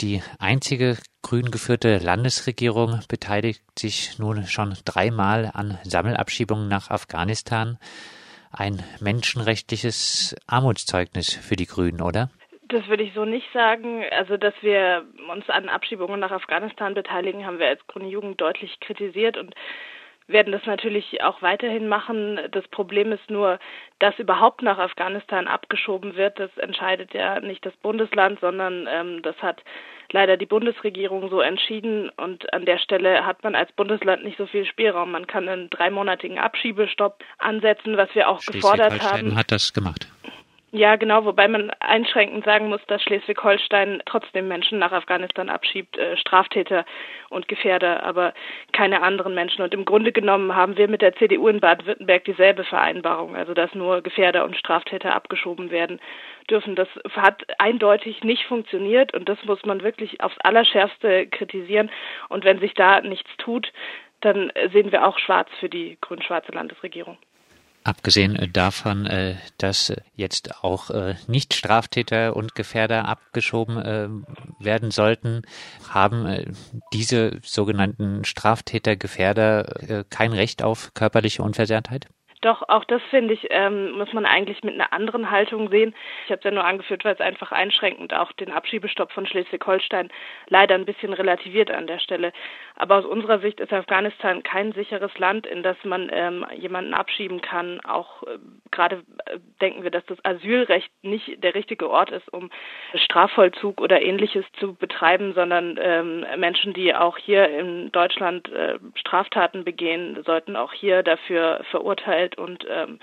Die einzige grün geführte Landesregierung beteiligt sich nun schon dreimal an Sammelabschiebungen nach Afghanistan. Ein menschenrechtliches Armutszeugnis für die Grünen, oder? Das würde ich so nicht sagen. Also, dass wir uns an Abschiebungen nach Afghanistan beteiligen, haben wir als Grüne Jugend deutlich kritisiert und werden das natürlich auch weiterhin machen. Das Problem ist nur, dass überhaupt nach Afghanistan abgeschoben wird. Das entscheidet ja nicht das Bundesland, sondern ähm, das hat leider die Bundesregierung so entschieden. Und an der Stelle hat man als Bundesland nicht so viel Spielraum. Man kann einen dreimonatigen Abschiebestopp ansetzen, was wir auch gefordert haben. hat das gemacht. Ja, genau, wobei man einschränkend sagen muss, dass Schleswig-Holstein trotzdem Menschen nach Afghanistan abschiebt, äh, Straftäter und Gefährder, aber keine anderen Menschen. Und im Grunde genommen haben wir mit der CDU in Baden-Württemberg dieselbe Vereinbarung, also dass nur Gefährder und Straftäter abgeschoben werden dürfen. Das hat eindeutig nicht funktioniert und das muss man wirklich aufs Allerschärfste kritisieren. Und wenn sich da nichts tut, dann sehen wir auch schwarz für die grün-schwarze Landesregierung. Abgesehen äh, davon, äh, dass jetzt auch äh, Nicht-Straftäter und Gefährder abgeschoben werden sollten, haben diese sogenannten Straftäter, Gefährder kein Recht auf körperliche Unversehrtheit? Doch, auch das finde ich, ähm, muss man eigentlich mit einer anderen Haltung sehen. Ich habe es ja nur angeführt, weil es einfach einschränkend auch den Abschiebestopp von Schleswig-Holstein leider ein bisschen relativiert an der Stelle. Aber aus unserer Sicht ist Afghanistan kein sicheres Land, in das man ähm, jemanden abschieben kann. Auch äh, gerade äh, denken wir, dass das Asylrecht nicht der richtige Ort ist, um Strafvollzug oder ähnliches zu betreiben, sondern ähm, Menschen, die auch hier in Deutschland äh, Straftaten begehen, sollten auch hier dafür verurteilt verurteilt und ähm,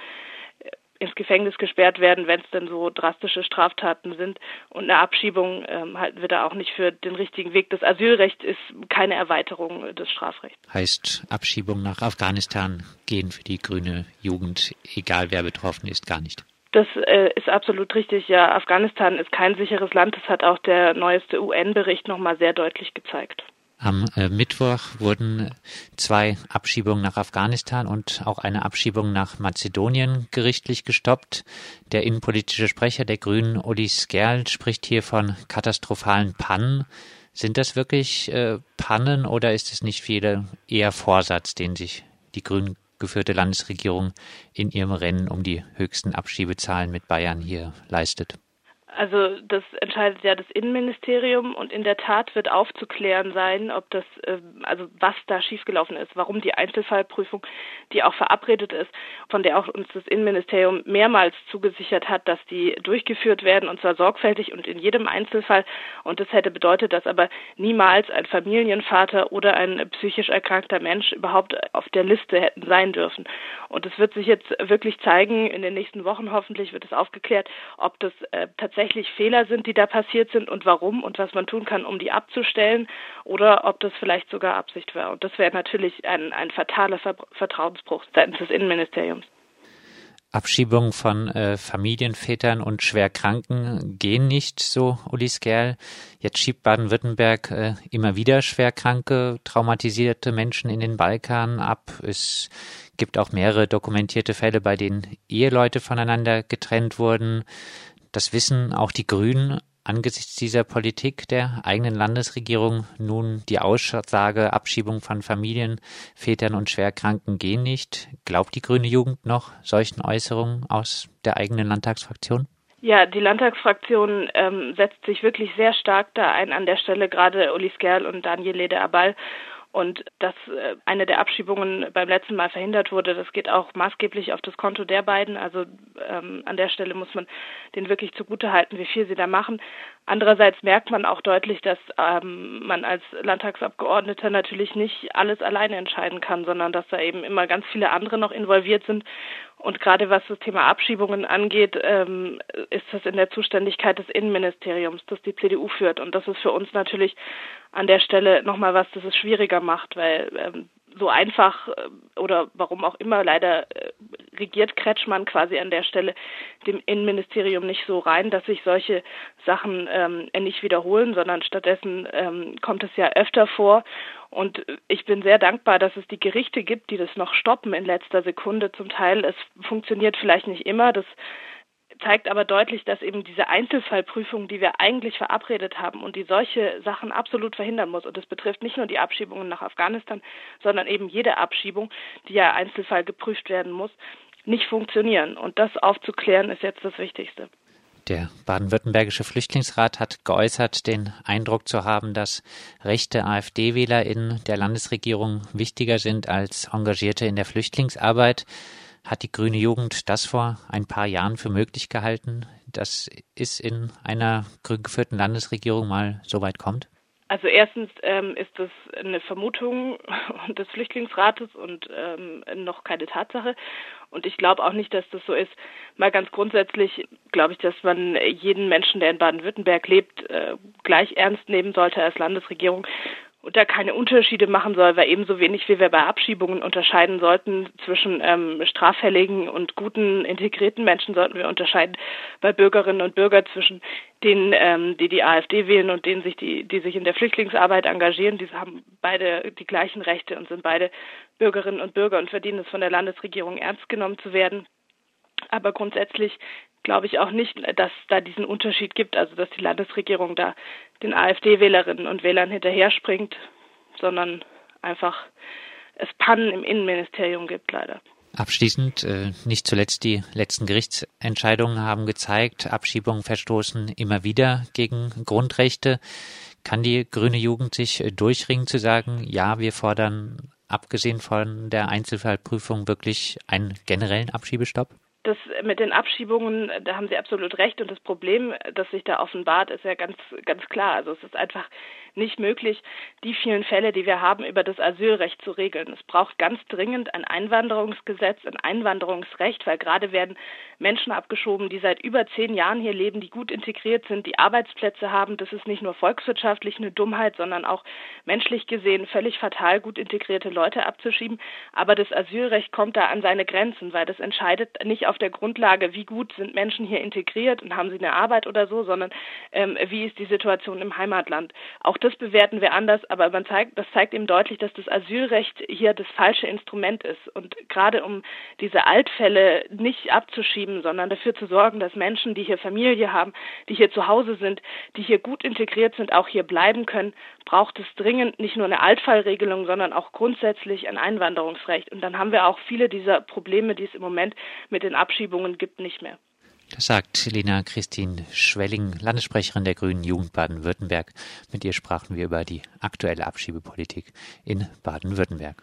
ins Gefängnis gesperrt werden, wenn es denn so drastische Straftaten sind. Und eine Abschiebung ähm, halten wir da auch nicht für den richtigen Weg. Das Asylrecht ist keine Erweiterung des Strafrechts. Heißt Abschiebung nach Afghanistan gehen für die grüne Jugend, egal wer betroffen ist, gar nicht. Das äh, ist absolut richtig. Ja, Afghanistan ist kein sicheres Land. Das hat auch der neueste UN-Bericht nochmal sehr deutlich gezeigt. Am äh, Mittwoch wurden zwei Abschiebungen nach Afghanistan und auch eine Abschiebung nach Mazedonien gerichtlich gestoppt. Der innenpolitische Sprecher der Grünen, Uli Skerl, spricht hier von katastrophalen Pannen. Sind das wirklich äh, Pannen oder ist es nicht viel eher Vorsatz, den sich die grün geführte Landesregierung in ihrem Rennen um die höchsten Abschiebezahlen mit Bayern hier leistet? Also das entscheidet ja das Innenministerium und in der Tat wird aufzuklären sein, ob das, äh, also was da schiefgelaufen ist, warum die Einzelfallprüfung, die auch verabredet ist, von der auch uns das Innenministerium mehrmals zugesichert hat, dass die durchgeführt werden und zwar sorgfältig und in jedem Einzelfall. Und das hätte bedeutet, dass aber niemals ein Familienvater oder ein psychisch erkrankter Mensch überhaupt auf der Liste hätten sein dürfen. Und es wird sich jetzt wirklich zeigen, in den nächsten Wochen hoffentlich wird es aufgeklärt, ob das äh, tatsächlich tatsächlich Fehler sind, die da passiert sind und warum und was man tun kann, um die abzustellen oder ob das vielleicht sogar Absicht war. Und das wäre natürlich ein, ein fataler Ver Vertrauensbruch seitens des Innenministeriums. Abschiebung von äh, Familienvätern und Schwerkranken gehen nicht, so Uli Skerl. Jetzt schiebt Baden-Württemberg äh, immer wieder schwerkranke, traumatisierte Menschen in den Balkan ab. Es gibt auch mehrere dokumentierte Fälle, bei denen Eheleute voneinander getrennt wurden. Das wissen auch die Grünen angesichts dieser Politik der eigenen Landesregierung nun die Aussage Abschiebung von Familien, Vätern und Schwerkranken gehen nicht. Glaubt die grüne Jugend noch solchen Äußerungen aus der eigenen Landtagsfraktion? Ja, die Landtagsfraktion ähm, setzt sich wirklich sehr stark da ein an der Stelle, gerade Uli Skerl und Daniel Lede-Abal und dass äh, eine der Abschiebungen beim letzten Mal verhindert wurde, das geht auch maßgeblich auf das Konto der beiden. Also ähm, an der Stelle muss man den wirklich zugutehalten, wie viel sie da machen. Andererseits merkt man auch deutlich, dass ähm, man als Landtagsabgeordneter natürlich nicht alles alleine entscheiden kann, sondern dass da eben immer ganz viele andere noch involviert sind. Und gerade was das Thema Abschiebungen angeht, ähm, ist das in der Zuständigkeit des Innenministeriums, das die CDU führt. Und das ist für uns natürlich an der Stelle nochmal was, das es schwieriger macht, weil ähm, so einfach äh, oder warum auch immer leider äh, regiert Kretschmann quasi an der Stelle dem Innenministerium nicht so rein, dass sich solche Sachen ähm, nicht wiederholen, sondern stattdessen ähm, kommt es ja öfter vor. Und ich bin sehr dankbar, dass es die Gerichte gibt, die das noch stoppen in letzter Sekunde. Zum Teil, es funktioniert vielleicht nicht immer. Das zeigt aber deutlich, dass eben diese Einzelfallprüfung, die wir eigentlich verabredet haben und die solche Sachen absolut verhindern muss, und das betrifft nicht nur die Abschiebungen nach Afghanistan, sondern eben jede Abschiebung, die ja Einzelfall geprüft werden muss, nicht funktionieren. Und das aufzuklären ist jetzt das Wichtigste. Der baden-württembergische Flüchtlingsrat hat geäußert, den Eindruck zu haben, dass rechte AfD-Wähler in der Landesregierung wichtiger sind als Engagierte in der Flüchtlingsarbeit. Hat die grüne Jugend das vor ein paar Jahren für möglich gehalten, dass es in einer grün geführten Landesregierung mal so weit kommt? Also erstens ähm, ist das eine Vermutung des Flüchtlingsrates und ähm, noch keine Tatsache. Und ich glaube auch nicht, dass das so ist. Mal ganz grundsätzlich glaube ich, dass man jeden Menschen, der in Baden-Württemberg lebt, äh, gleich ernst nehmen sollte als Landesregierung und da keine Unterschiede machen soll, weil ebenso wenig wie wir bei Abschiebungen unterscheiden sollten zwischen ähm, straffälligen und guten integrierten Menschen, sollten wir unterscheiden bei Bürgerinnen und Bürgern zwischen denen, ähm, die die AfD wählen und denen sich die, die sich in der Flüchtlingsarbeit engagieren. Die haben beide die gleichen Rechte und sind beide Bürgerinnen und Bürger und verdienen es von der Landesregierung ernst genommen zu werden. Aber grundsätzlich glaube ich auch nicht, dass da diesen Unterschied gibt, also dass die Landesregierung da den AfD-Wählerinnen und Wählern hinterher springt, sondern einfach es Pannen im Innenministerium gibt, leider. Abschließend, äh, nicht zuletzt die letzten Gerichtsentscheidungen haben gezeigt, Abschiebungen verstoßen immer wieder gegen Grundrechte. Kann die grüne Jugend sich durchringen zu sagen, ja, wir fordern abgesehen von der Einzelfallprüfung wirklich einen generellen Abschiebestopp? Das mit den Abschiebungen, da haben Sie absolut recht. Und das Problem, das sich da offenbart, ist ja ganz, ganz klar. Also es ist einfach nicht möglich, die vielen Fälle, die wir haben, über das Asylrecht zu regeln. Es braucht ganz dringend ein Einwanderungsgesetz, ein Einwanderungsrecht, weil gerade werden Menschen abgeschoben, die seit über zehn Jahren hier leben, die gut integriert sind, die Arbeitsplätze haben. Das ist nicht nur volkswirtschaftlich eine Dummheit, sondern auch menschlich gesehen völlig fatal, gut integrierte Leute abzuschieben. Aber das Asylrecht kommt da an seine Grenzen, weil das entscheidet nicht auf auf der Grundlage, wie gut sind Menschen hier integriert und haben sie eine Arbeit oder so, sondern ähm, wie ist die Situation im Heimatland. Auch das bewerten wir anders, aber man zeigt, das zeigt eben deutlich, dass das Asylrecht hier das falsche Instrument ist. Und gerade um diese Altfälle nicht abzuschieben, sondern dafür zu sorgen, dass Menschen, die hier Familie haben, die hier zu Hause sind, die hier gut integriert sind, auch hier bleiben können, braucht es dringend nicht nur eine Altfallregelung, sondern auch grundsätzlich ein Einwanderungsrecht. Und dann haben wir auch viele dieser Probleme, die es im Moment mit den Abschiebungen gibt, nicht mehr. Das sagt Lena Christine Schwelling, Landessprecherin der Grünen Jugend Baden-Württemberg. Mit ihr sprachen wir über die aktuelle Abschiebepolitik in Baden-Württemberg.